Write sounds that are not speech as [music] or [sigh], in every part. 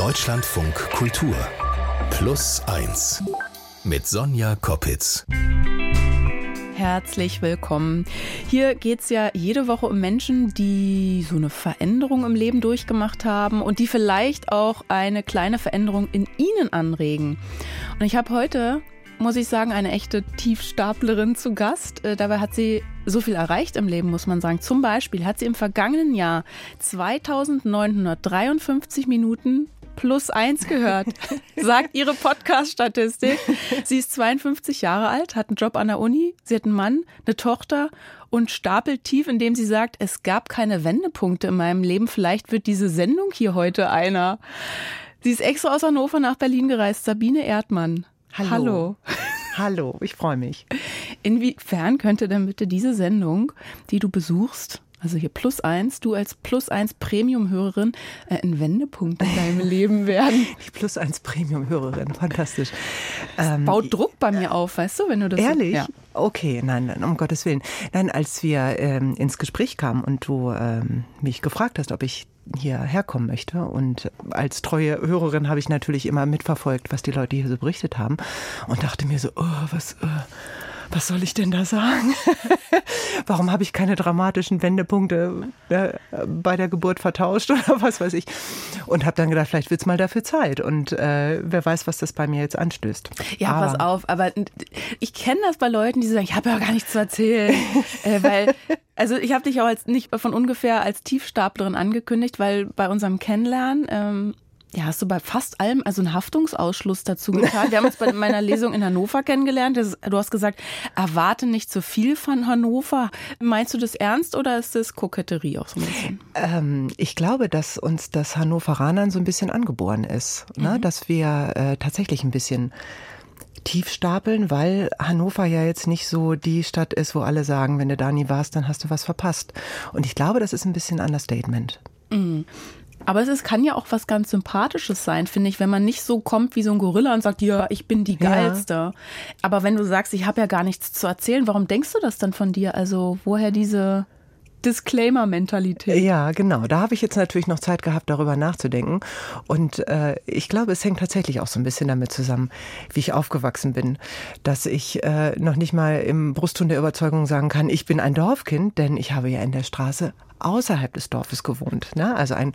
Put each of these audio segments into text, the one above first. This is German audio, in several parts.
Deutschlandfunk Kultur Plus 1 mit Sonja Koppitz. Herzlich willkommen. Hier geht es ja jede Woche um Menschen, die so eine Veränderung im Leben durchgemacht haben und die vielleicht auch eine kleine Veränderung in ihnen anregen. Und ich habe heute muss ich sagen, eine echte Tiefstaplerin zu Gast. Äh, dabei hat sie so viel erreicht im Leben, muss man sagen. Zum Beispiel hat sie im vergangenen Jahr 2953 Minuten plus eins gehört, [laughs] sagt ihre Podcast-Statistik. Sie ist 52 Jahre alt, hat einen Job an der Uni, sie hat einen Mann, eine Tochter und stapelt tief, indem sie sagt, es gab keine Wendepunkte in meinem Leben. Vielleicht wird diese Sendung hier heute einer. Sie ist extra aus Hannover nach Berlin gereist. Sabine Erdmann. Hallo. Hallo. [laughs] Hallo, ich freue mich. Inwiefern könnte denn bitte diese Sendung, die du besuchst, also hier plus eins, du als plus eins Premium-Hörerin, äh, ein Wendepunkt in deinem [laughs] Leben werden? Die plus eins Premium-Hörerin, fantastisch. Ähm, baut Druck bei mir auf, weißt du, wenn du das Ehrlich? Ja. Okay, nein, nein, um Gottes Willen. Nein, als wir ähm, ins Gespräch kamen und du ähm, mich gefragt hast, ob ich hierher kommen möchte. Und als treue Hörerin habe ich natürlich immer mitverfolgt, was die Leute hier so berichtet haben und dachte mir so, oh, was, äh, was soll ich denn da sagen? [laughs] Warum habe ich keine dramatischen Wendepunkte äh, bei der Geburt vertauscht [laughs] oder was weiß ich? Und habe dann gedacht, vielleicht wird es mal dafür Zeit. Und äh, wer weiß, was das bei mir jetzt anstößt. Ja, aber, pass auf, aber ich kenne das bei Leuten, die sagen, ich habe ja gar nichts zu erzählen. [laughs] äh, weil, also ich habe dich auch als nicht von ungefähr als Tiefstaplerin angekündigt, weil bei unserem Kennenlernen ähm, ja, hast du bei fast allem also einen Haftungsausschluss dazu getan. Wir haben uns bei [laughs] meiner Lesung in Hannover kennengelernt. Du hast gesagt, erwarte nicht zu viel von Hannover. Meinst du das ernst oder ist das Koketterie auch so ein bisschen? Ähm, ich glaube, dass uns das Hannoveranern so ein bisschen angeboren ist. Ne? Mhm. Dass wir äh, tatsächlich ein bisschen tief stapeln, weil Hannover ja jetzt nicht so die Stadt ist, wo alle sagen, wenn du da nie warst, dann hast du was verpasst. Und ich glaube, das ist ein bisschen Understatement. Mhm. Aber es ist, kann ja auch was ganz Sympathisches sein, finde ich, wenn man nicht so kommt wie so ein Gorilla und sagt, ja, ich bin die Geilste. Ja. Aber wenn du sagst, ich habe ja gar nichts zu erzählen, warum denkst du das dann von dir? Also woher diese Disclaimer-Mentalität. Ja, genau. Da habe ich jetzt natürlich noch Zeit gehabt, darüber nachzudenken. Und äh, ich glaube, es hängt tatsächlich auch so ein bisschen damit zusammen, wie ich aufgewachsen bin. Dass ich äh, noch nicht mal im Brustton der Überzeugung sagen kann, ich bin ein Dorfkind, denn ich habe ja in der Straße außerhalb des Dorfes gewohnt. Ne? Also ein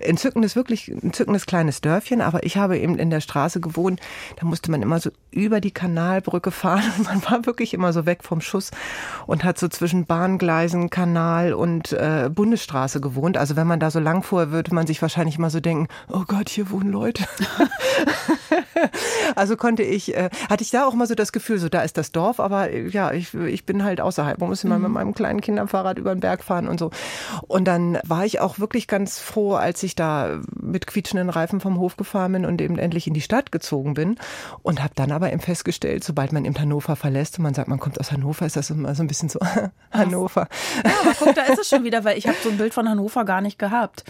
entzückendes, wirklich entzückendes kleines Dörfchen, aber ich habe eben in der Straße gewohnt. Da musste man immer so über die Kanalbrücke fahren [laughs] man war wirklich immer so weg vom Schuss und hat so zwischen Bahngleisen, Kanal und äh, Bundesstraße gewohnt. Also wenn man da so lang fuhr, würde man sich wahrscheinlich immer so denken, oh Gott, hier wohnen Leute. [laughs] also konnte ich, äh, hatte ich da auch mal so das Gefühl, so da ist das Dorf, aber äh, ja, ich, ich bin halt außerhalb. Man muss immer mhm. mit meinem kleinen Kinderfahrrad über den Berg fahren und so. Und dann war ich auch wirklich ganz froh, als ich da mit quietschenden Reifen vom Hof gefahren bin und eben endlich in die Stadt gezogen bin. Und habe dann aber eben festgestellt, sobald man eben Hannover verlässt und man sagt, man kommt aus Hannover, ist das immer so ein bisschen so [laughs] Hannover. Ja, aber guck, da ist es schon wieder, weil ich habe so ein Bild von Hannover gar nicht gehabt.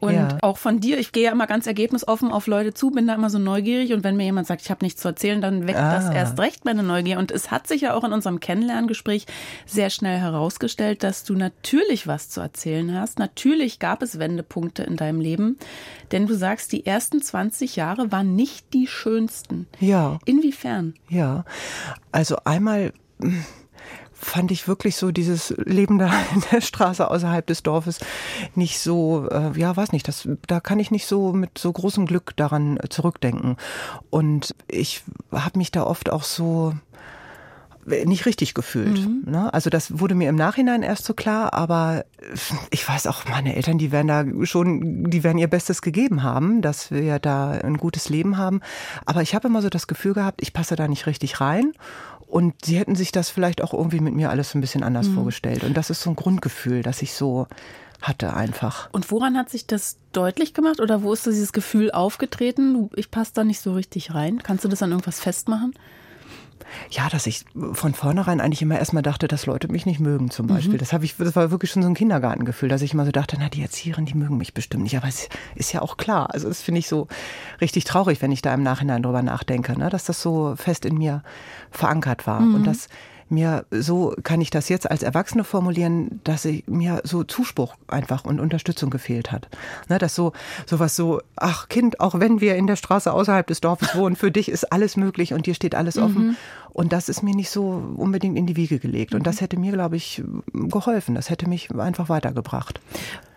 Und ja. auch von dir, ich gehe ja immer ganz ergebnisoffen auf Leute zu, bin da immer so neugierig und wenn mir jemand sagt, ich habe nichts zu erzählen, dann weckt ah. das erst recht meine Neugier. Und es hat sich ja auch in unserem Kennenlerngespräch sehr schnell herausgestellt, dass du natürlich was zu erzählen hast. Natürlich gab es Wendepunkte in deinem Leben, denn du sagst, die ersten 20 Jahre waren nicht die schönsten. Ja. Inwiefern? Ja, also einmal fand ich wirklich so dieses Leben da in der Straße außerhalb des Dorfes nicht so, äh, ja, weiß nicht, das, da kann ich nicht so mit so großem Glück daran zurückdenken. Und ich habe mich da oft auch so nicht richtig gefühlt. Mhm. Ne? Also das wurde mir im Nachhinein erst so klar, aber ich weiß auch, meine Eltern, die werden da schon, die werden ihr Bestes gegeben haben, dass wir da ein gutes Leben haben. Aber ich habe immer so das Gefühl gehabt, ich passe da nicht richtig rein. Und sie hätten sich das vielleicht auch irgendwie mit mir alles ein bisschen anders mhm. vorgestellt. Und das ist so ein Grundgefühl, das ich so hatte einfach. Und woran hat sich das deutlich gemacht oder wo ist dieses Gefühl aufgetreten? Ich passe da nicht so richtig rein. Kannst du das an irgendwas festmachen? Ja, dass ich von vornherein eigentlich immer erstmal dachte, dass Leute mich nicht mögen zum Beispiel. Mhm. Das habe ich, das war wirklich schon so ein Kindergartengefühl, dass ich immer so dachte, na, die Erzieherin, die mögen mich bestimmt nicht. Aber es ist ja auch klar. Also das finde ich so richtig traurig, wenn ich da im Nachhinein drüber nachdenke, ne? dass das so fest in mir verankert war. Mhm. Und das mir, so kann ich das jetzt als Erwachsene formulieren, dass ich, mir so Zuspruch einfach und Unterstützung gefehlt hat. Ne, dass so, sowas so, ach Kind, auch wenn wir in der Straße außerhalb des Dorfes [laughs] wohnen, für dich ist alles möglich und dir steht alles offen. Mhm. Und das ist mir nicht so unbedingt in die Wiege gelegt. Und das hätte mir, glaube ich, geholfen. Das hätte mich einfach weitergebracht.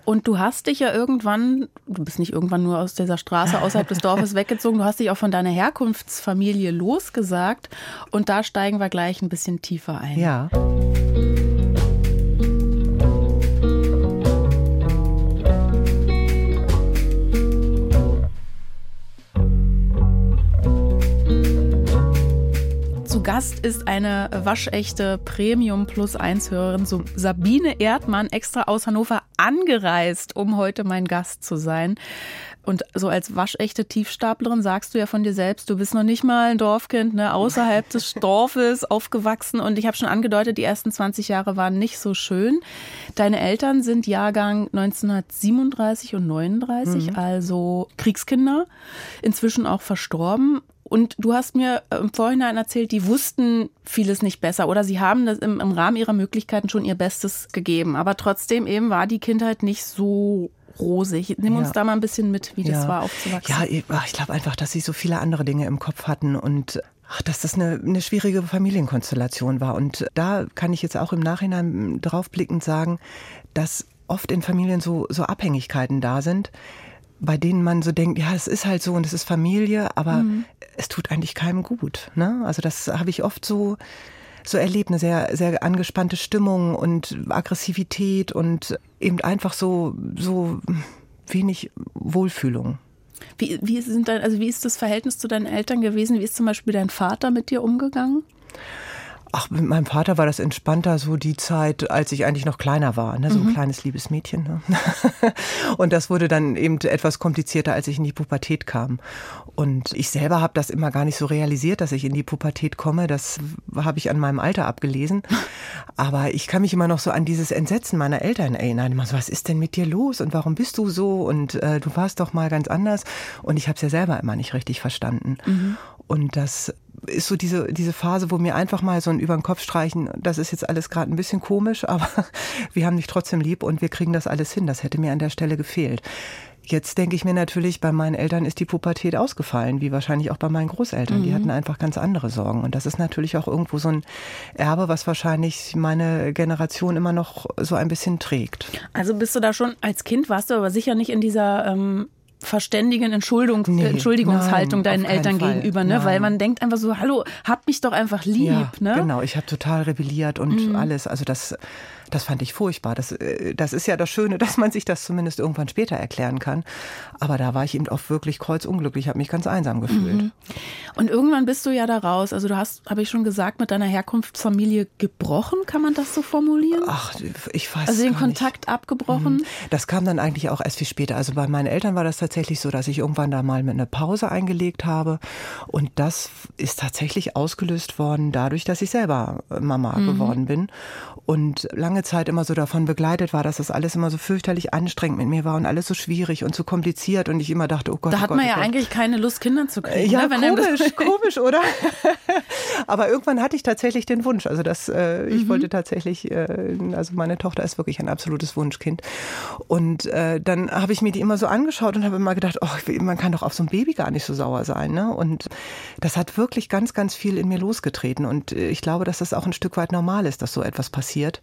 Und du hast dich ja irgendwann, du bist nicht irgendwann nur aus dieser Straße außerhalb des Dorfes [laughs] weggezogen, du hast dich auch von deiner Herkunftsfamilie losgesagt. Und da steigen wir gleich ein bisschen tiefer ein. Ja. Gast ist eine waschechte Premium Plus 1 Hörerin, so Sabine Erdmann, extra aus Hannover angereist, um heute mein Gast zu sein. Und so als waschechte Tiefstaplerin sagst du ja von dir selbst, du bist noch nicht mal ein Dorfkind, ne, außerhalb des [laughs] Dorfes aufgewachsen. Und ich habe schon angedeutet, die ersten 20 Jahre waren nicht so schön. Deine Eltern sind Jahrgang 1937 und 39, mhm. also Kriegskinder, inzwischen auch verstorben. Und du hast mir äh, im Vorhinein erzählt, die wussten vieles nicht besser oder sie haben das im, im Rahmen ihrer Möglichkeiten schon ihr Bestes gegeben. Aber trotzdem eben war die Kindheit nicht so rosig. Nimm uns ja. da mal ein bisschen mit, wie das war aufzuwachsen. Ja, ich, ich glaube einfach, dass sie so viele andere Dinge im Kopf hatten und Ach, dass das eine, eine schwierige Familienkonstellation war. Und da kann ich jetzt auch im Nachhinein draufblickend sagen, dass oft in Familien so, so Abhängigkeiten da sind, bei denen man so denkt, ja, es ist halt so und es ist Familie, aber mhm. es tut eigentlich keinem gut. Ne? Also das habe ich oft so so erlebt, eine sehr sehr angespannte Stimmung und Aggressivität und eben einfach so so wenig Wohlfühlung. Wie, wie sind dein, also wie ist das Verhältnis zu deinen Eltern gewesen? Wie ist zum Beispiel dein Vater mit dir umgegangen? Ach, mit meinem Vater war das entspannter, so die Zeit, als ich eigentlich noch kleiner war, ne? so ein mhm. kleines liebes Mädchen. Ne? [laughs] und das wurde dann eben etwas komplizierter, als ich in die Pubertät kam. Und ich selber habe das immer gar nicht so realisiert, dass ich in die Pubertät komme. Das habe ich an meinem Alter abgelesen. [laughs] Aber ich kann mich immer noch so an dieses Entsetzen meiner Eltern erinnern. Immer so, was ist denn mit dir los und warum bist du so? Und äh, du warst doch mal ganz anders. Und ich habe es ja selber immer nicht richtig verstanden. Mhm. Und das ist so diese, diese Phase, wo mir einfach mal so ein über den Kopf streichen, das ist jetzt alles gerade ein bisschen komisch, [laughs] aber wir haben dich trotzdem lieb und wir kriegen das alles hin. Das hätte mir an der Stelle gefehlt. Jetzt denke ich mir natürlich, bei meinen Eltern ist die Pubertät ausgefallen, wie wahrscheinlich auch bei meinen Großeltern. Mhm. Die hatten einfach ganz andere Sorgen. Und das ist natürlich auch irgendwo so ein Erbe, was wahrscheinlich meine Generation immer noch so ein bisschen trägt. Also bist du da schon als Kind, warst du aber sicher nicht in dieser ähm, verständigen Entschuldigung, nee, Entschuldigungshaltung nein, deinen Eltern Fall. gegenüber, ne? Nein. Weil man denkt einfach so, hallo, hab mich doch einfach lieb, ja, ne? Genau, ich habe total rebelliert und mhm. alles. Also das das fand ich furchtbar. Das, äh, das ist ja das Schöne, [laughs] dass man sich das zumindest irgendwann später erklären kann. Aber da war ich eben auch wirklich kreuzunglücklich, habe mich ganz einsam gefühlt. Mhm. Und irgendwann bist du ja da raus. Also du hast, habe ich schon gesagt, mit deiner Herkunftsfamilie gebrochen, kann man das so formulieren? Ach, ich weiß Also den Kontakt nicht. abgebrochen? Mhm. Das kam dann eigentlich auch erst viel später. Also bei meinen Eltern war das tatsächlich so, dass ich irgendwann da mal mit einer Pause eingelegt habe. Und das ist tatsächlich ausgelöst worden dadurch, dass ich selber Mama mhm. geworden bin. Und lange lange Zeit immer so davon begleitet war, dass das alles immer so fürchterlich anstrengend mit mir war und alles so schwierig und so kompliziert und ich immer dachte, oh Gott. Da oh hat Gott, man oh ja Gott. eigentlich keine Lust, Kinder zu kriegen. Ja, ne? komisch, [laughs] komisch, oder? Aber irgendwann hatte ich tatsächlich den Wunsch. Also das, äh, ich mhm. wollte tatsächlich, äh, also meine Tochter ist wirklich ein absolutes Wunschkind. Und äh, dann habe ich mir die immer so angeschaut und habe immer gedacht, oh, man kann doch auf so ein Baby gar nicht so sauer sein. Ne? Und das hat wirklich ganz, ganz viel in mir losgetreten. Und äh, ich glaube, dass das auch ein Stück weit normal ist, dass so etwas passiert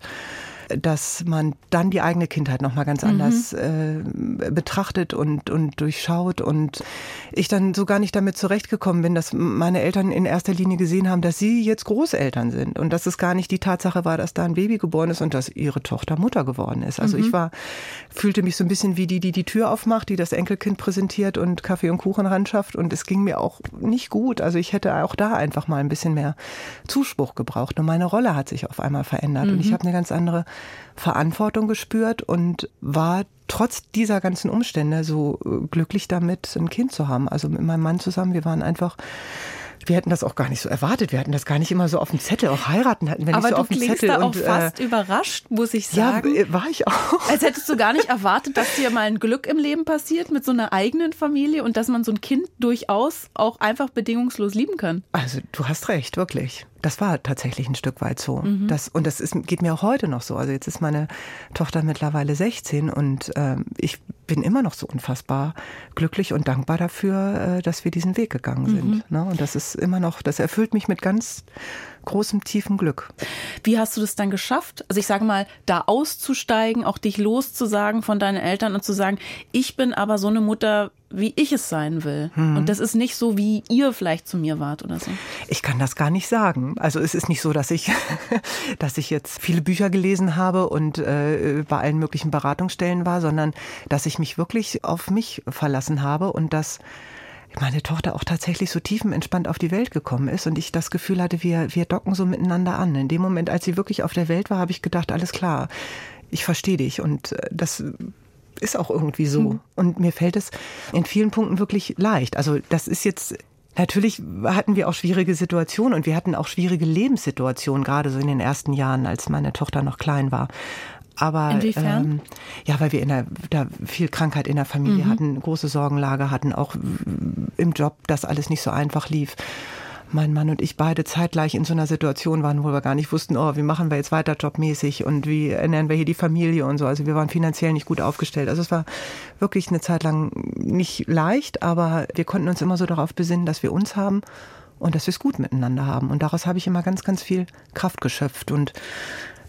dass man dann die eigene Kindheit nochmal ganz anders mhm. äh, betrachtet und, und durchschaut. Und ich dann so gar nicht damit zurechtgekommen bin, dass meine Eltern in erster Linie gesehen haben, dass sie jetzt Großeltern sind und dass es gar nicht die Tatsache war, dass da ein Baby geboren ist und dass ihre Tochter Mutter geworden ist. Also mhm. ich war, fühlte mich so ein bisschen wie die, die die Tür aufmacht, die das Enkelkind präsentiert und Kaffee und Kuchen ran schafft. Und es ging mir auch nicht gut. Also ich hätte auch da einfach mal ein bisschen mehr Zuspruch gebraucht. Und meine Rolle hat sich auf einmal verändert. Mhm. Und ich mhm. habe eine ganz andere Verantwortung gespürt und war trotz dieser ganzen Umstände so äh, glücklich damit, ein Kind zu haben. Also mit meinem Mann zusammen, wir waren einfach wir hätten das auch gar nicht so erwartet. Wir hatten das gar nicht immer so auf dem Zettel. Auch heiraten hatten wir nicht Aber so auf dem Zettel. Aber du klingst da auch fast äh, überrascht, muss ich sagen. Ja, äh, war ich auch. Als hättest du gar nicht [laughs] erwartet, dass dir mal ein Glück im Leben passiert mit so einer eigenen Familie und dass man so ein Kind durchaus auch einfach bedingungslos lieben kann. Also du hast recht, wirklich. Das war tatsächlich ein Stück weit so. Mhm. Das, und das ist, geht mir auch heute noch so. Also jetzt ist meine Tochter mittlerweile 16 und ähm, ich bin immer noch so unfassbar glücklich und dankbar dafür, äh, dass wir diesen Weg gegangen sind. Mhm. Ne? Und das ist immer noch, das erfüllt mich mit ganz großem, tiefen Glück. Wie hast du das dann geschafft? Also ich sage mal, da auszusteigen, auch dich loszusagen von deinen Eltern und zu sagen, ich bin aber so eine Mutter, wie ich es sein will. Mhm. Und das ist nicht so, wie ihr vielleicht zu mir wart oder so. Ich kann das gar nicht sagen. Also es ist nicht so, dass ich, [laughs] dass ich jetzt viele Bücher gelesen habe und äh, bei allen möglichen Beratungsstellen war, sondern dass ich mich wirklich auf mich verlassen habe und dass meine Tochter auch tatsächlich so tiefenentspannt auf die Welt gekommen ist und ich das Gefühl hatte, wir, wir docken so miteinander an. In dem Moment, als sie wirklich auf der Welt war, habe ich gedacht, alles klar, ich verstehe dich und äh, das ist auch irgendwie so. Mhm. Und mir fällt es in vielen Punkten wirklich leicht. Also das ist jetzt Natürlich hatten wir auch schwierige Situationen und wir hatten auch schwierige Lebenssituationen, gerade so in den ersten Jahren, als meine Tochter noch klein war. Aber Inwiefern? Ähm, ja, weil wir in der, da viel Krankheit in der Familie mhm. hatten, große Sorgenlage hatten, auch im Job, das alles nicht so einfach lief. Mein Mann und ich beide zeitgleich in so einer Situation waren, wo wir gar nicht wussten, oh, wie machen wir jetzt weiter jobmäßig und wie ernähren wir hier die Familie und so. Also wir waren finanziell nicht gut aufgestellt. Also es war wirklich eine Zeit lang nicht leicht, aber wir konnten uns immer so darauf besinnen, dass wir uns haben und dass wir es gut miteinander haben. Und daraus habe ich immer ganz, ganz viel Kraft geschöpft und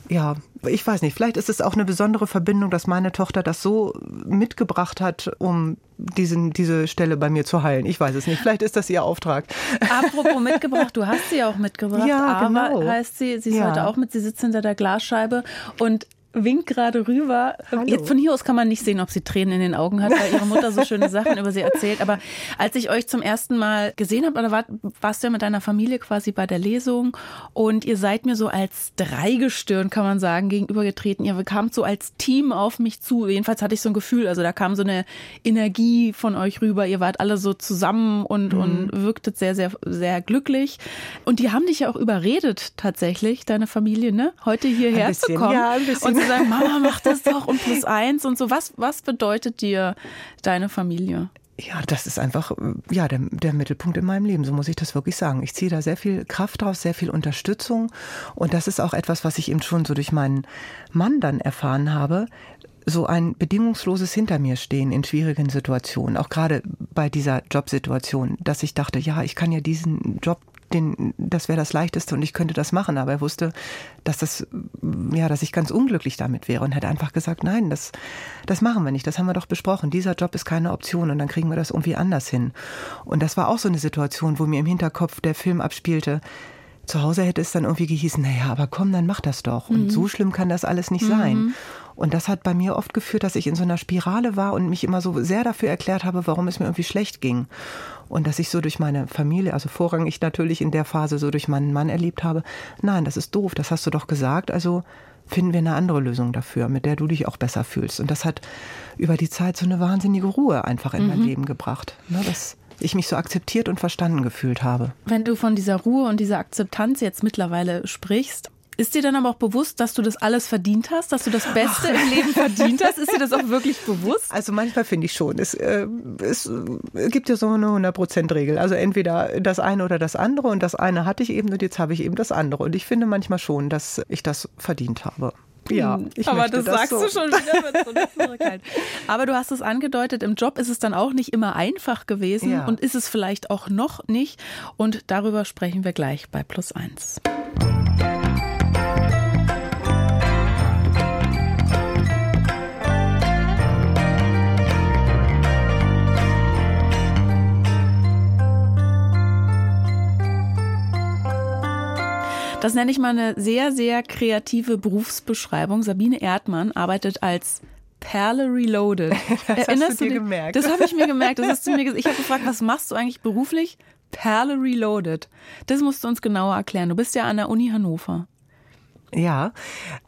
ja, ich weiß nicht, vielleicht ist es auch eine besondere Verbindung, dass meine Tochter das so mitgebracht hat, um diesen, diese Stelle bei mir zu heilen. Ich weiß es nicht. Vielleicht ist das ihr Auftrag. Apropos [laughs] mitgebracht, du hast sie auch mitgebracht. Ja, genau. Aber heißt sie, sie ist ja. heute auch mit, sie sitzt hinter der Glasscheibe und winkt gerade rüber. Jetzt von hier aus kann man nicht sehen, ob sie Tränen in den Augen hat, weil ihre Mutter so schöne Sachen über sie erzählt. Aber als ich euch zum ersten Mal gesehen habe, oder war, warst du ja mit deiner Familie quasi bei der Lesung und ihr seid mir so als Dreigestirn, kann man sagen, gegenübergetreten. Ihr kamt so als Team auf mich zu. Jedenfalls hatte ich so ein Gefühl, also da kam so eine Energie von euch rüber. Ihr wart alle so zusammen und, mhm. und wirktet sehr, sehr, sehr glücklich. Und die haben dich ja auch überredet, tatsächlich, deine Familie, ne? Heute hierher bisschen, zu kommen. Ja, ein bisschen sagen, Mama, mach das doch und plus eins und so. Was, was bedeutet dir deine Familie? Ja, das ist einfach ja der, der Mittelpunkt in meinem Leben, so muss ich das wirklich sagen. Ich ziehe da sehr viel Kraft draus, sehr viel Unterstützung und das ist auch etwas, was ich eben schon so durch meinen Mann dann erfahren habe, so ein bedingungsloses Hinter mir stehen in schwierigen Situationen, auch gerade bei dieser Jobsituation, dass ich dachte, ja, ich kann ja diesen Job den, das wäre das Leichteste und ich könnte das machen. Aber er wusste, dass das, ja, dass ich ganz unglücklich damit wäre und hätte einfach gesagt, nein, das, das machen wir nicht. Das haben wir doch besprochen. Dieser Job ist keine Option und dann kriegen wir das irgendwie anders hin. Und das war auch so eine Situation, wo mir im Hinterkopf der Film abspielte. Zu Hause hätte es dann irgendwie gehießen, naja, aber komm, dann mach das doch. Und mhm. so schlimm kann das alles nicht mhm. sein. Und das hat bei mir oft geführt, dass ich in so einer Spirale war und mich immer so sehr dafür erklärt habe, warum es mir irgendwie schlecht ging. Und dass ich so durch meine Familie, also vorrangig natürlich in der Phase so durch meinen Mann erlebt habe, nein, das ist doof, das hast du doch gesagt, also finden wir eine andere Lösung dafür, mit der du dich auch besser fühlst. Und das hat über die Zeit so eine wahnsinnige Ruhe einfach in mhm. mein Leben gebracht. Ne, dass ich mich so akzeptiert und verstanden gefühlt habe. Wenn du von dieser Ruhe und dieser Akzeptanz jetzt mittlerweile sprichst, ist dir dann aber auch bewusst, dass du das alles verdient hast, dass du das Beste im Leben verdient hast? Ist dir das auch wirklich bewusst? Also manchmal finde ich schon. Es, äh, es gibt ja so eine 100%-Regel. Also entweder das eine oder das andere und das eine hatte ich eben und jetzt habe ich eben das andere. Und ich finde manchmal schon, dass ich das verdient habe. Ja, hm, ich aber das, das sagst so. du schon wieder mit so einer Zurückhalt. [laughs] Aber du hast es angedeutet, im Job ist es dann auch nicht immer einfach gewesen ja. und ist es vielleicht auch noch nicht. Und darüber sprechen wir gleich bei Plus eins. Das nenne ich mal eine sehr, sehr kreative Berufsbeschreibung. Sabine Erdmann arbeitet als Perle Reloaded. [laughs] Das Erinnerst hast du dir du gemerkt. Das habe ich mir gemerkt. Das hast du mir gesagt. Ich habe gefragt, was machst du eigentlich beruflich? Perle Reloaded. Das musst du uns genauer erklären. Du bist ja an der Uni Hannover. Ja,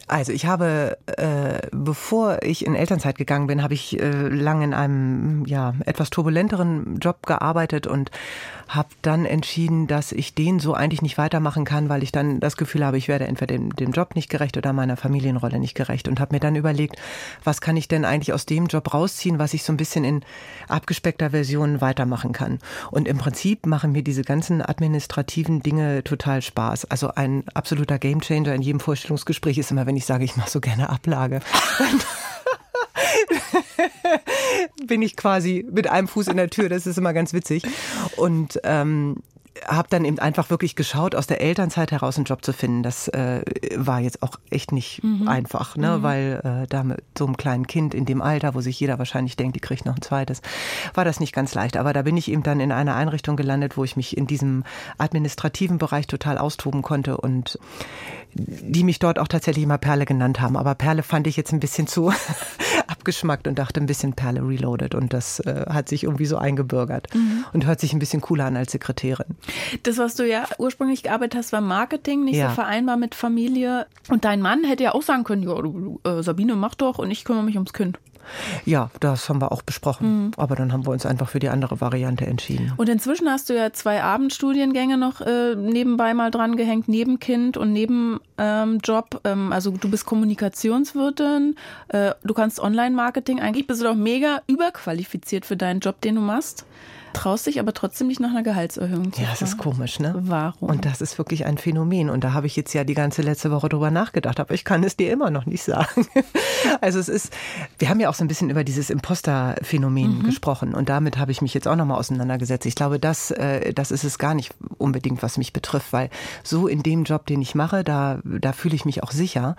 also ich habe, äh, bevor ich in Elternzeit gegangen bin, habe ich äh, lange in einem ja etwas turbulenteren Job gearbeitet und habe dann entschieden, dass ich den so eigentlich nicht weitermachen kann, weil ich dann das Gefühl habe, ich werde entweder dem, dem Job nicht gerecht oder meiner Familienrolle nicht gerecht und habe mir dann überlegt, was kann ich denn eigentlich aus dem Job rausziehen, was ich so ein bisschen in abgespeckter Version weitermachen kann. Und im Prinzip machen mir diese ganzen administrativen Dinge total Spaß. Also ein absoluter Gamechanger in jedem Vorstellungsgespräch ist immer, wenn ich sage, ich mache so gerne Ablage. [laughs] [laughs] [laughs] bin ich quasi mit einem Fuß in der Tür. Das ist immer ganz witzig. Und ähm, habe dann eben einfach wirklich geschaut, aus der Elternzeit heraus einen Job zu finden. Das äh, war jetzt auch echt nicht mhm. einfach, ne? Mhm. weil äh, da mit so einem kleinen Kind in dem Alter, wo sich jeder wahrscheinlich denkt, die kriegt noch ein zweites, war das nicht ganz leicht. Aber da bin ich eben dann in einer Einrichtung gelandet, wo ich mich in diesem administrativen Bereich total austoben konnte und die mich dort auch tatsächlich immer Perle genannt haben. Aber Perle fand ich jetzt ein bisschen zu abgeschmackt und dachte ein bisschen Perle reloaded. Und das äh, hat sich irgendwie so eingebürgert mhm. und hört sich ein bisschen cooler an als Sekretärin. Das, was du ja ursprünglich gearbeitet hast, war Marketing, nicht ja. so vereinbar mit Familie. Und dein Mann hätte ja auch sagen können, ja, du, äh, Sabine, mach doch und ich kümmere mich ums Kind. Ja, das haben wir auch besprochen. Mhm. Aber dann haben wir uns einfach für die andere Variante entschieden. Und inzwischen hast du ja zwei Abendstudiengänge noch äh, nebenbei mal dran gehängt, neben Kind und neben ähm, Job. Ähm, also du bist Kommunikationswirtin, äh, du kannst Online-Marketing. Eigentlich bist du doch mega überqualifiziert für deinen Job, den du machst traust dich aber trotzdem nicht nach einer Gehaltserhöhung zu Ja, das ist komisch, ne? Warum? Und das ist wirklich ein Phänomen. Und da habe ich jetzt ja die ganze letzte Woche drüber nachgedacht, aber ich kann es dir immer noch nicht sagen. [laughs] Also es ist, wir haben ja auch so ein bisschen über dieses Imposter-Phänomen mhm. gesprochen und damit habe ich mich jetzt auch nochmal auseinandergesetzt. Ich glaube, das, äh, das ist es gar nicht unbedingt, was mich betrifft, weil so in dem Job, den ich mache, da, da fühle ich mich auch sicher.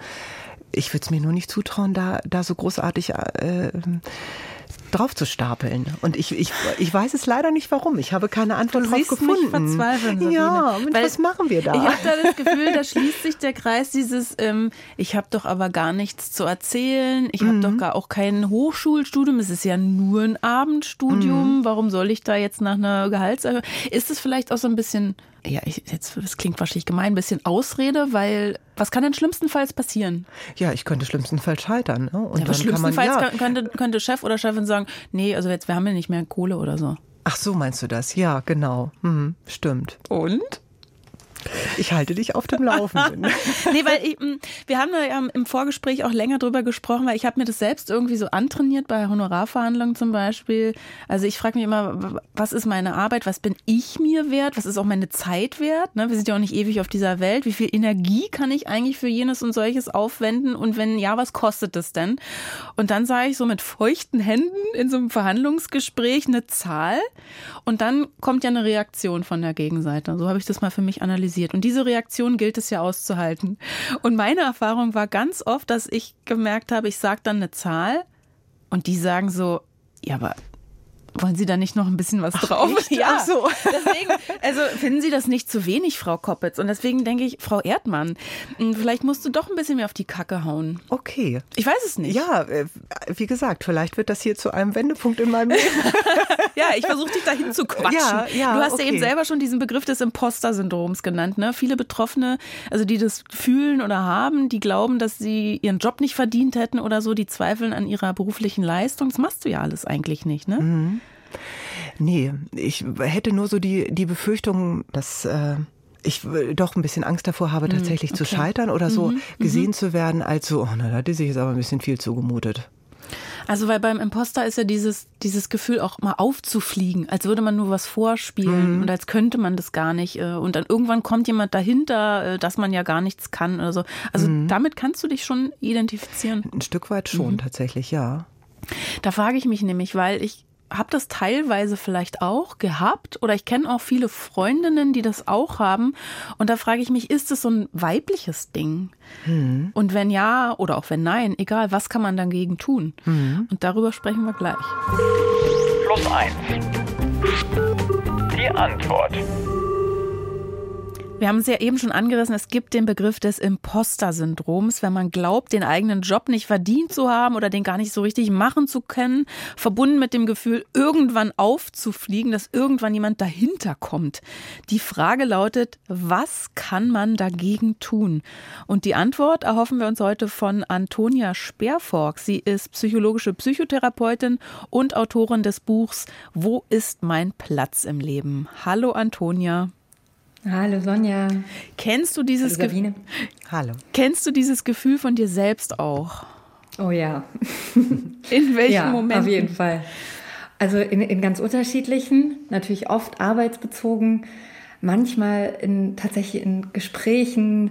Ich würde es mir nur nicht zutrauen, da, da so großartig äh, drauf zu stapeln. Und ich, ich, ich weiß es leider nicht warum. Ich habe keine Antwort du drauf gefunden. Mich verzweifeln, Sabine. Ja, Weil was machen wir da? Ich habe da das Gefühl, da schließt sich der Kreis dieses, ähm, ich habe doch aber gar nichts zu erzählen. Ich habe mhm. doch gar auch kein Hochschulstudium. Es ist ja nur ein Abendstudium. Mhm. Warum soll ich da jetzt nach einer Gehaltserhöhung? Ist es vielleicht auch so ein bisschen ja, ich, jetzt, das klingt wahrscheinlich gemein, ein bisschen Ausrede, weil was kann denn schlimmstenfalls passieren? Ja, ich könnte schlimmstenfalls scheitern. Ne? Und ja, aber schlimmstenfalls man, ja. könnte, könnte Chef oder Chefin sagen, nee, also jetzt, wir haben ja nicht mehr Kohle oder so. Ach so, meinst du das? Ja, genau. Hm, stimmt. Und? Ich halte dich auf dem Laufenden. [laughs] nee, weil ich, hm, wir haben ja im Vorgespräch auch länger drüber gesprochen, weil ich habe mir das selbst irgendwie so antrainiert bei Honorarverhandlungen zum Beispiel. Also ich frage mich immer, was ist meine Arbeit, was bin ich mir wert, was ist auch meine Zeit wert? Ne? Wir sind ja auch nicht ewig auf dieser Welt. Wie viel Energie kann ich eigentlich für jenes und solches aufwenden? Und wenn ja, was kostet das denn? Und dann sage ich so mit feuchten Händen in so einem Verhandlungsgespräch eine Zahl und dann kommt ja eine Reaktion von der Gegenseite. So habe ich das mal für mich analysiert kritisiert. Und diese Reaktion gilt es ja auszuhalten. Und meine Erfahrung war ganz oft, dass ich gemerkt habe, ich sage dann eine Zahl und die sagen so, ja, aber wollen Sie da nicht noch ein bisschen was drauf? Ach, ja, so. Deswegen, also finden Sie das nicht zu wenig, Frau Koppitz? Und deswegen denke ich, Frau Erdmann, hm, vielleicht musst du doch ein bisschen mehr auf die Kacke hauen. Okay. Ich weiß es nicht. Ja, äh, wie gesagt, vielleicht wird das hier zu einem Wendepunkt in meinem Leben. [laughs] ja, ich versuche dich dahin zu quatschen. Ja, ja, du hast okay. ja eben selber schon diesen Begriff des Imposter-Syndroms genannt. Ne? Viele Betroffene, also die das fühlen oder haben, die glauben, dass sie ihren Job nicht verdient hätten oder so, die zweifeln an ihrer beruflichen Leistung. Das machst du ja alles eigentlich nicht, ne? Mhm. Nee, ich hätte nur so die, die Befürchtung, dass äh, ich doch ein bisschen Angst davor habe, mhm, tatsächlich okay. zu scheitern oder so mhm, gesehen mhm. zu werden, als so, oh, na, da hat die sich jetzt aber ein bisschen viel zugemutet. Also weil beim Imposter ist ja dieses, dieses Gefühl auch mal aufzufliegen, als würde man nur was vorspielen mhm. und als könnte man das gar nicht. Äh, und dann irgendwann kommt jemand dahinter, äh, dass man ja gar nichts kann oder so. Also mhm. damit kannst du dich schon identifizieren. Ein Stück weit schon, mhm. tatsächlich, ja. Da frage ich mich nämlich, weil ich habe das teilweise vielleicht auch gehabt oder ich kenne auch viele Freundinnen, die das auch haben. Und da frage ich mich, ist es so ein weibliches Ding? Mhm. Und wenn ja oder auch wenn nein, egal, was kann man dagegen tun? Mhm. Und darüber sprechen wir gleich. Plus eins. Die Antwort. Wir haben es ja eben schon angerissen, es gibt den Begriff des Imposter-Syndroms, wenn man glaubt, den eigenen Job nicht verdient zu haben oder den gar nicht so richtig machen zu können, verbunden mit dem Gefühl, irgendwann aufzufliegen, dass irgendwann jemand dahinter kommt. Die Frage lautet, was kann man dagegen tun? Und die Antwort erhoffen wir uns heute von Antonia Sperfork. Sie ist psychologische Psychotherapeutin und Autorin des Buchs Wo ist mein Platz im Leben? Hallo Antonia. Hallo Sonja. Kennst du dieses Hallo Sabine. Hallo. Kennst du dieses Gefühl von dir selbst auch? Oh ja. [laughs] In welchen ja, Momenten? Auf jeden Fall. Also in, in ganz unterschiedlichen, natürlich oft arbeitsbezogen, manchmal in tatsächlich in Gesprächen,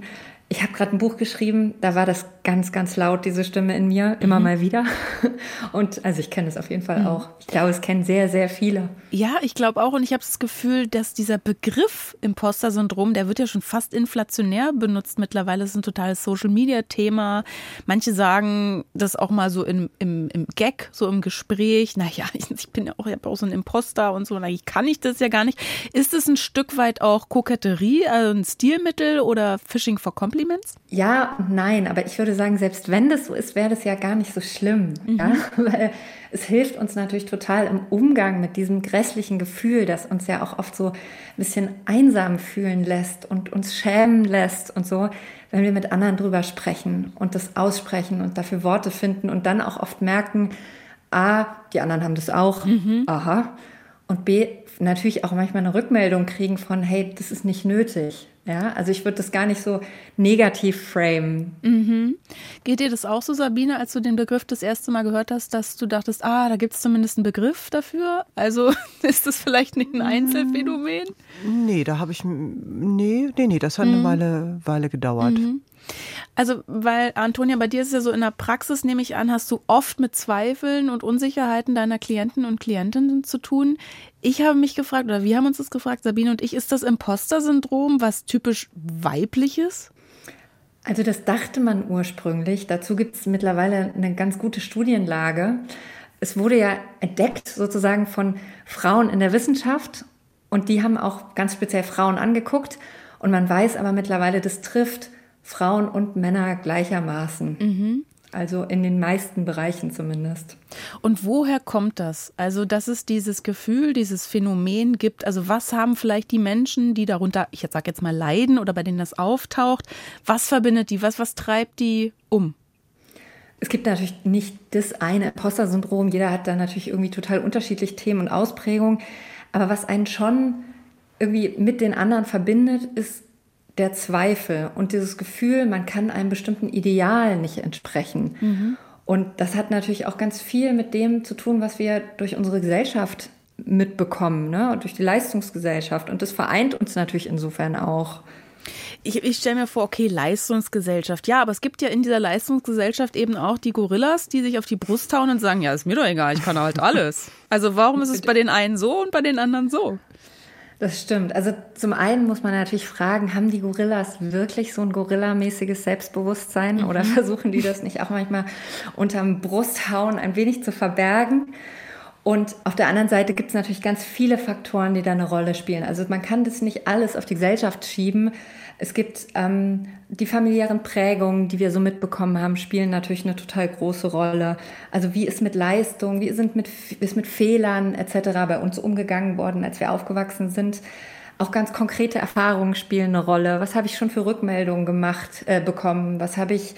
ich habe gerade ein Buch geschrieben, da war das ganz, ganz laut, diese Stimme in mir, immer mhm. mal wieder. [laughs] Und also ich kenne es auf jeden Fall mhm. auch. Ich glaube, es kennen sehr, sehr viele. Ja, ich glaube auch. Und ich habe das Gefühl, dass dieser Begriff Imposter-Syndrom, der wird ja schon fast inflationär benutzt mittlerweile. Das ist ein totales Social-Media-Thema. Manche sagen das auch mal so im, im, im Gag, so im Gespräch. Naja, ich, [laughs] ich bin ja auch, ich habe auch so ein Imposter und so. Na, ich kann ich das ja gar nicht. Ist es ein Stück weit auch Koketterie, also ein Stilmittel oder Fishing for Compliments? Compliments? Ja und nein, aber ich würde sagen, selbst wenn das so ist, wäre das ja gar nicht so schlimm. Mhm. Ja? [laughs] Weil es hilft uns natürlich total im Umgang mit diesem grässlichen Gefühl, das uns ja auch oft so ein bisschen einsam fühlen lässt und uns schämen lässt und so, wenn wir mit anderen drüber sprechen und das aussprechen und dafür Worte finden und dann auch oft merken, A, die anderen haben das auch, mhm. aha, und B, natürlich auch manchmal eine Rückmeldung kriegen von, hey, das ist nicht nötig. Ja, also ich würde das gar nicht so negativ framen. Mhm. Geht dir das auch so, Sabine, als du den Begriff das erste Mal gehört hast, dass du dachtest, ah, da gibt es zumindest einen Begriff dafür? Also [laughs] ist das vielleicht nicht ein Einzelfenomen? Nee, da habe ich, nee, nee, nee, das hat eine mhm. Weile, Weile gedauert. Mhm. Also, weil Antonia, bei dir ist es ja so in der Praxis, nehme ich an, hast du oft mit Zweifeln und Unsicherheiten deiner Klienten und Klientinnen zu tun. Ich habe mich gefragt, oder wir haben uns das gefragt, Sabine und ich, ist das Imposter-Syndrom was typisch weibliches? Also das dachte man ursprünglich. Dazu gibt es mittlerweile eine ganz gute Studienlage. Es wurde ja entdeckt sozusagen von Frauen in der Wissenschaft und die haben auch ganz speziell Frauen angeguckt. Und man weiß aber mittlerweile, das trifft Frauen und Männer gleichermaßen. Mhm. Also in den meisten Bereichen zumindest. Und woher kommt das? Also, dass es dieses Gefühl, dieses Phänomen gibt. Also, was haben vielleicht die Menschen, die darunter, ich sage jetzt mal, leiden oder bei denen das auftaucht? Was verbindet die? Was, was treibt die um? Es gibt natürlich nicht das eine Imposter-Syndrom. Jeder hat da natürlich irgendwie total unterschiedlich Themen und Ausprägungen. Aber was einen schon irgendwie mit den anderen verbindet, ist der Zweifel und dieses Gefühl, man kann einem bestimmten Ideal nicht entsprechen. Mhm. Und das hat natürlich auch ganz viel mit dem zu tun, was wir durch unsere Gesellschaft mitbekommen, ne? Und durch die Leistungsgesellschaft. Und das vereint uns natürlich insofern auch. Ich, ich stelle mir vor, okay, Leistungsgesellschaft. Ja, aber es gibt ja in dieser Leistungsgesellschaft eben auch die Gorillas, die sich auf die Brust hauen und sagen, ja, ist mir doch egal, ich kann halt alles. Also warum ist es bei den einen so und bei den anderen so? Das stimmt. Also zum einen muss man natürlich fragen, haben die Gorillas wirklich so ein Gorilla-mäßiges Selbstbewusstsein mhm. oder [laughs] versuchen die das nicht auch manchmal unterm Brusthauen ein wenig zu verbergen? Und auf der anderen Seite gibt es natürlich ganz viele Faktoren, die da eine Rolle spielen. Also man kann das nicht alles auf die Gesellschaft schieben. Es gibt ähm, die familiären Prägungen, die wir so mitbekommen haben, spielen natürlich eine total große Rolle. Also wie ist mit Leistung, wie sind mit, ist mit Fehlern etc. bei uns umgegangen worden, als wir aufgewachsen sind. Auch ganz konkrete Erfahrungen spielen eine Rolle. Was habe ich schon für Rückmeldungen gemacht, äh, bekommen? Was habe ich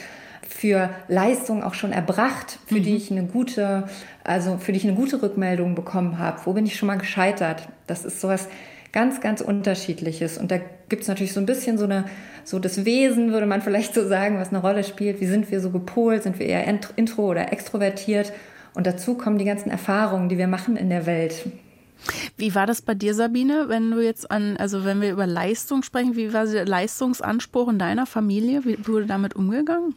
für Leistungen auch schon erbracht, für mhm. die ich eine gute, also für die ich eine gute Rückmeldung bekommen habe? Wo bin ich schon mal gescheitert? Das ist sowas ganz, ganz unterschiedliches. Und da gibt es natürlich so ein bisschen so eine, so das Wesen, würde man [laughs] vielleicht so sagen, was eine Rolle spielt. Wie sind wir so gepolt? Sind wir eher intro oder extrovertiert? Und dazu kommen die ganzen Erfahrungen, die wir machen in der Welt. Wie war das bei dir, Sabine, wenn du jetzt an, also wenn wir über Leistung sprechen, wie war der Leistungsanspruch in deiner Familie? Wie wurde damit umgegangen?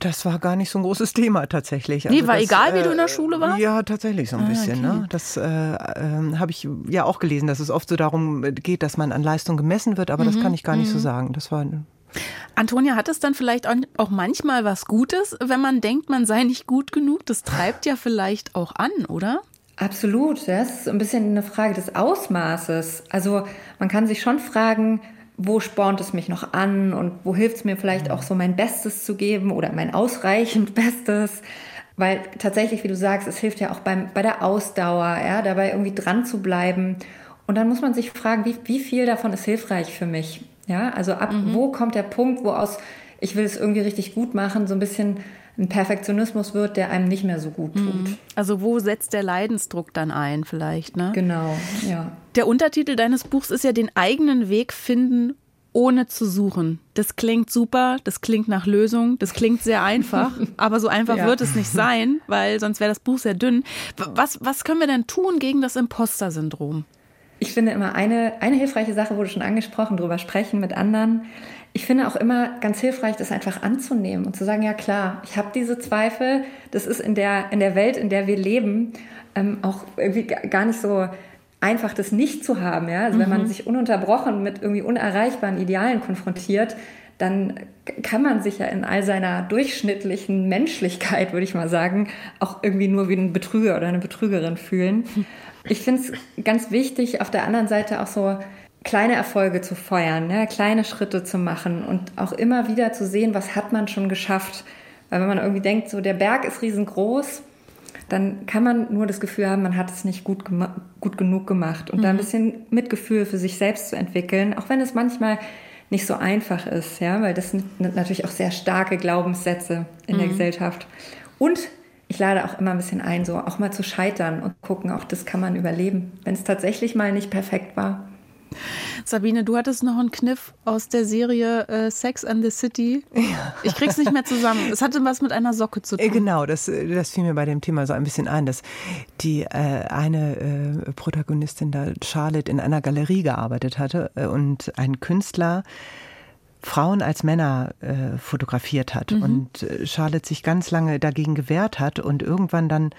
Das war gar nicht so ein großes Thema tatsächlich. Also nee, war das, egal, wie du in der äh, Schule warst? Ja, tatsächlich so ein ah, bisschen. Okay. Ne? Das äh, äh, habe ich ja auch gelesen, dass es oft so darum geht, dass man an Leistung gemessen wird, aber mhm. das kann ich gar nicht mhm. so sagen. Das war Antonia, hat es dann vielleicht auch manchmal was Gutes, wenn man denkt, man sei nicht gut genug? Das treibt ja vielleicht auch an, oder? Absolut. Das ist ein bisschen eine Frage des Ausmaßes. Also man kann sich schon fragen, wo spornt es mich noch an und wo hilft es mir vielleicht auch so mein Bestes zu geben oder mein ausreichend Bestes. Weil tatsächlich, wie du sagst, es hilft ja auch beim, bei der Ausdauer, ja, dabei irgendwie dran zu bleiben. Und dann muss man sich fragen, wie, wie viel davon ist hilfreich für mich? Ja, also ab mhm. wo kommt der Punkt, wo aus, ich will es irgendwie richtig gut machen, so ein bisschen ein Perfektionismus wird, der einem nicht mehr so gut tut. Mhm. Also wo setzt der Leidensdruck dann ein vielleicht, ne? Genau, ja. Der Untertitel deines Buchs ist ja den eigenen Weg finden ohne zu suchen. Das klingt super, das klingt nach Lösung, das klingt sehr einfach, [laughs] aber so einfach ja. wird es nicht sein, weil sonst wäre das Buch sehr dünn. Was, was können wir denn tun gegen das Imposter-Syndrom? Ich finde immer eine, eine hilfreiche Sache, wurde schon angesprochen, drüber sprechen mit anderen. Ich finde auch immer ganz hilfreich, das einfach anzunehmen und zu sagen, ja klar, ich habe diese Zweifel, das ist in der, in der Welt, in der wir leben, ähm, auch irgendwie gar nicht so einfach, das nicht zu haben. Ja? Also mhm. wenn man mhm. sich ununterbrochen mit irgendwie unerreichbaren Idealen konfrontiert, dann kann man sich ja in all seiner durchschnittlichen Menschlichkeit, würde ich mal sagen, auch irgendwie nur wie ein Betrüger oder eine Betrügerin fühlen. [laughs] Ich finde es ganz wichtig, auf der anderen Seite auch so kleine Erfolge zu feuern, ne? kleine Schritte zu machen und auch immer wieder zu sehen, was hat man schon geschafft. Weil wenn man irgendwie denkt, so der Berg ist riesengroß, dann kann man nur das Gefühl haben, man hat es nicht gut, gut genug gemacht. Und mhm. da ein mhm. bisschen Mitgefühl für sich selbst zu entwickeln, auch wenn es manchmal nicht so einfach ist, ja, weil das sind natürlich auch sehr starke Glaubenssätze in mhm. der Gesellschaft. Und ich lade auch immer ein bisschen ein, so auch mal zu scheitern und gucken, auch das kann man überleben, wenn es tatsächlich mal nicht perfekt war. Sabine, du hattest noch einen Kniff aus der Serie äh, Sex and the City. Ja. Ich krieg's nicht mehr zusammen. Es hatte was mit einer Socke zu tun. Genau, das, das fiel mir bei dem Thema so ein bisschen ein, dass die äh, eine äh, Protagonistin da, Charlotte, in einer Galerie gearbeitet hatte äh, und ein Künstler Frauen als Männer äh, fotografiert hat mhm. und äh, Charlotte sich ganz lange dagegen gewehrt hat und irgendwann dann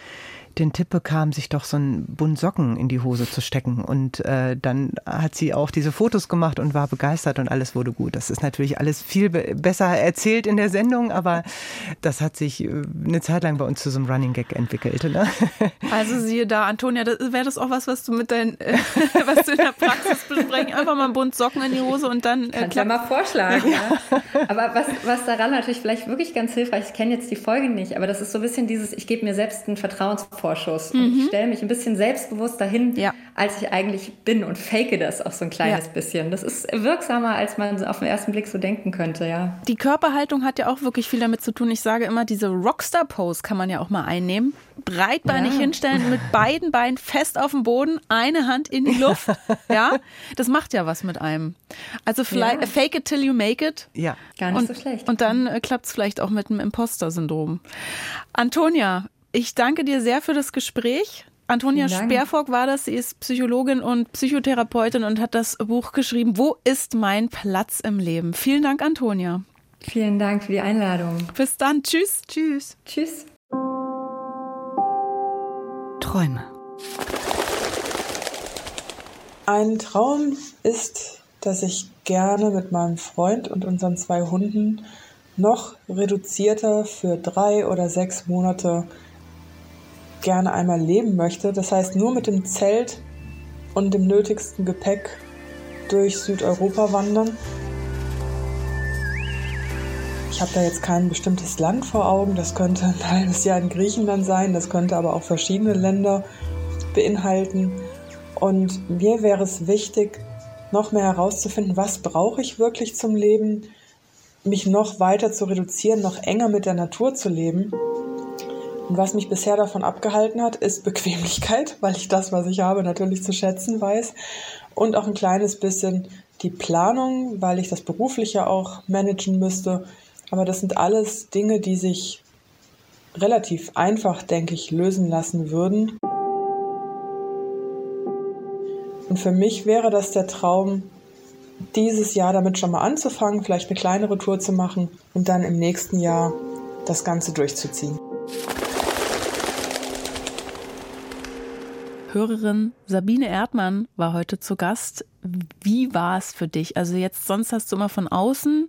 den Tipp bekam, sich doch so einen Bund Socken in die Hose zu stecken. Und äh, dann hat sie auch diese Fotos gemacht und war begeistert und alles wurde gut. Das ist natürlich alles viel besser erzählt in der Sendung, aber das hat sich äh, eine Zeit lang bei uns zu so einem Running Gag entwickelt. Ne? [laughs] Also siehe da, Antonia, wäre das auch was, was du mit deinen, äh, [laughs] was du in der Praxis besprechen? Einfach mal einen Bund Socken in die Hose und dann. Äh, Kannst ja mal vorschlagen. Ja. Aber was, was daran natürlich vielleicht wirklich ganz hilfreich, ich kenne jetzt die Folge nicht, aber das ist so ein bisschen dieses, ich gebe mir selbst einen Vertrauensvorschuss Vorschuss. Mhm. Und ich stelle mich ein bisschen selbstbewusster hin, ja. als ich eigentlich bin und fake das auch so ein kleines ja. bisschen. Das ist wirksamer, als man auf den ersten Blick so denken könnte, ja. Die Körperhaltung hat ja auch wirklich viel damit zu tun. Ich sage immer, diese Rockstar-Pose kann man ja auch mal einnehmen. Breitbeinig ja. hinstellen, mit [laughs] beiden Beinen fest auf dem Boden, eine Hand in die Luft. Ja, das macht ja was mit einem. Also vielleicht fake it till you make it. Ja, gar nicht und, so schlecht. Und dann äh, klappt es vielleicht auch mit dem Imposter-Syndrom. Antonia, ich danke dir sehr für das Gespräch. Antonia Sperrfock war das. Sie ist Psychologin und Psychotherapeutin und hat das Buch geschrieben, Wo ist mein Platz im Leben? Vielen Dank, Antonia. Vielen Dank für die Einladung. Bis dann. Tschüss. Tschüss. Tschüss. Träume. Ein Traum ist, dass ich gerne mit meinem Freund und unseren zwei Hunden noch reduzierter für drei oder sechs Monate gerne einmal leben möchte. Das heißt, nur mit dem Zelt und dem nötigsten Gepäck durch Südeuropa wandern. Ich habe da jetzt kein bestimmtes Land vor Augen. Das könnte ein [laughs] halbes Jahr in Griechenland sein, das könnte aber auch verschiedene Länder beinhalten. Und mir wäre es wichtig, noch mehr herauszufinden, was brauche ich wirklich zum Leben, mich noch weiter zu reduzieren, noch enger mit der Natur zu leben. Was mich bisher davon abgehalten hat, ist Bequemlichkeit, weil ich das, was ich habe, natürlich zu schätzen weiß. Und auch ein kleines bisschen die Planung, weil ich das berufliche auch managen müsste. Aber das sind alles Dinge, die sich relativ einfach, denke ich, lösen lassen würden. Und für mich wäre das der Traum, dieses Jahr damit schon mal anzufangen, vielleicht eine kleinere Tour zu machen und dann im nächsten Jahr das Ganze durchzuziehen. Hörerin Sabine Erdmann war heute zu Gast. Wie war es für dich? Also jetzt, sonst hast du immer von außen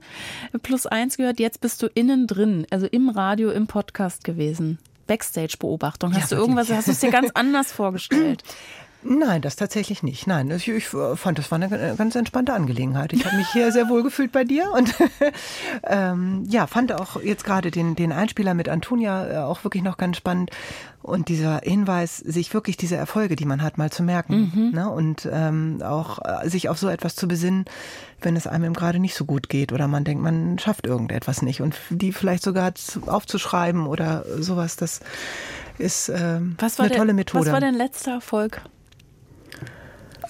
plus eins gehört, jetzt bist du innen drin, also im Radio, im Podcast gewesen. Backstage-Beobachtung. Hast ja, du irgendwas, hast du es dir ganz anders [clears throat] vorgestellt? Nein, das tatsächlich nicht. Nein, ich, ich fand, das war eine ganz entspannte Angelegenheit. Ich habe mich hier sehr wohl gefühlt bei dir und [laughs] ähm, ja, fand auch jetzt gerade den, den Einspieler mit Antonia äh, auch wirklich noch ganz spannend. Und dieser Hinweis, sich wirklich diese Erfolge, die man hat, mal zu merken. Mhm. Ne? Und ähm, auch äh, sich auf so etwas zu besinnen, wenn es einem gerade nicht so gut geht oder man denkt, man schafft irgendetwas nicht. Und die vielleicht sogar aufzuschreiben oder sowas, das ist ähm, eine tolle Methode. Was war dein letzter Erfolg?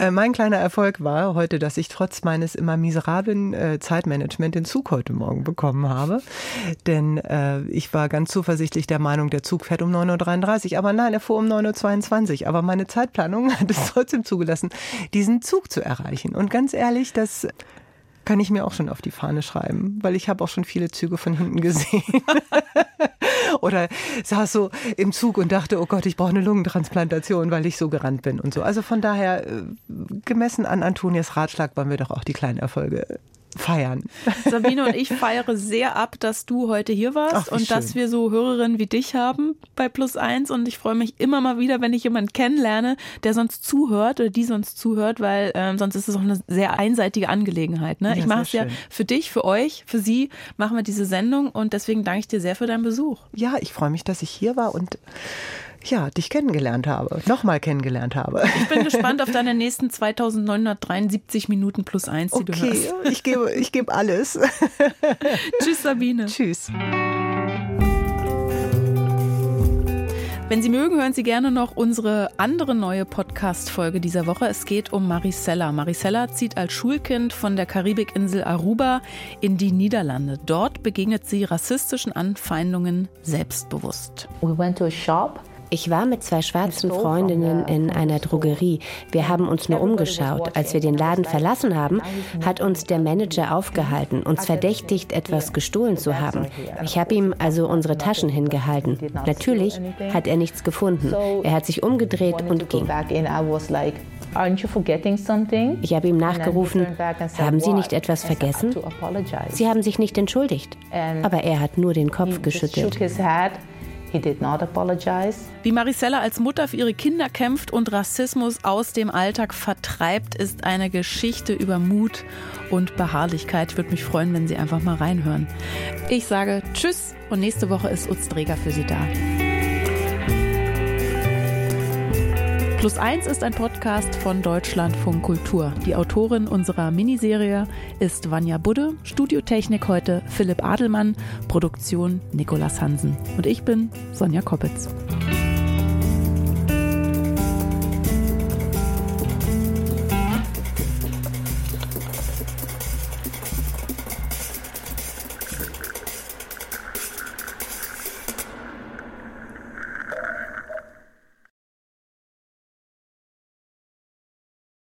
Äh, mein kleiner Erfolg war heute, dass ich trotz meines immer miserablen äh, Zeitmanagement den Zug heute Morgen bekommen habe. Denn äh, ich war ganz zuversichtlich der Meinung, der Zug fährt um 9.33 Uhr. Aber nein, er fuhr um 9.22 Uhr. Aber meine Zeitplanung [laughs] hat es trotzdem zugelassen, diesen Zug zu erreichen. Und ganz ehrlich, das kann ich mir auch schon auf die Fahne schreiben, weil ich habe auch schon viele Züge von hinten gesehen. [laughs] Oder saß so im Zug und dachte, oh Gott, ich brauche eine Lungentransplantation, weil ich so gerannt bin und so. Also von daher, äh, gemessen an Antonias Ratschlag, wollen wir doch auch die kleinen Erfolge feiern. [laughs] Sabine und ich feiere sehr ab, dass du heute hier warst Ach, und schön. dass wir so Hörerinnen wie dich haben bei Plus Eins. Und ich freue mich immer mal wieder, wenn ich jemanden kennenlerne, der sonst zuhört oder die sonst zuhört, weil ähm, sonst ist es auch eine sehr einseitige Angelegenheit. Ne? Ja, ich mache es ja für dich, für euch, für sie machen wir diese Sendung und deswegen danke ich dir sehr für deinen Besuch. Ja, ich freue mich, dass ich hier war und ja, dich kennengelernt habe, nochmal kennengelernt habe. Ich bin gespannt auf deine [laughs] nächsten 2973 Minuten plus eins, die okay, du hast. Ich gebe, ich gebe alles. [laughs] Tschüss, Sabine. Tschüss. Wenn Sie mögen, hören Sie gerne noch unsere andere neue Podcast-Folge dieser Woche. Es geht um Maricella. Maricella zieht als Schulkind von der Karibikinsel Aruba in die Niederlande. Dort begegnet sie rassistischen Anfeindungen selbstbewusst. We went to a shop ich war mit zwei schwarzen Freundinnen in einer Drogerie. Wir haben uns nur umgeschaut. Als wir den Laden verlassen haben, hat uns der Manager aufgehalten, uns verdächtigt, etwas gestohlen zu haben. Ich habe ihm also unsere Taschen hingehalten. Natürlich hat er nichts gefunden. Er hat sich umgedreht und ging. Ich habe ihm nachgerufen, haben Sie nicht etwas vergessen? Sie haben sich nicht entschuldigt. Aber er hat nur den Kopf geschüttelt. He did not apologize. Wie Maricella als Mutter für ihre Kinder kämpft und Rassismus aus dem Alltag vertreibt, ist eine Geschichte über Mut und Beharrlichkeit. Ich würde mich freuen, wenn Sie einfach mal reinhören. Ich sage Tschüss und nächste Woche ist Utz Träger für Sie da. Plus eins ist ein Podcast von Deutschlandfunk Kultur. Die Autorin unserer Miniserie ist Vanja Budde, Studiotechnik heute Philipp Adelmann, Produktion Nikolas Hansen. Und ich bin Sonja Koppitz.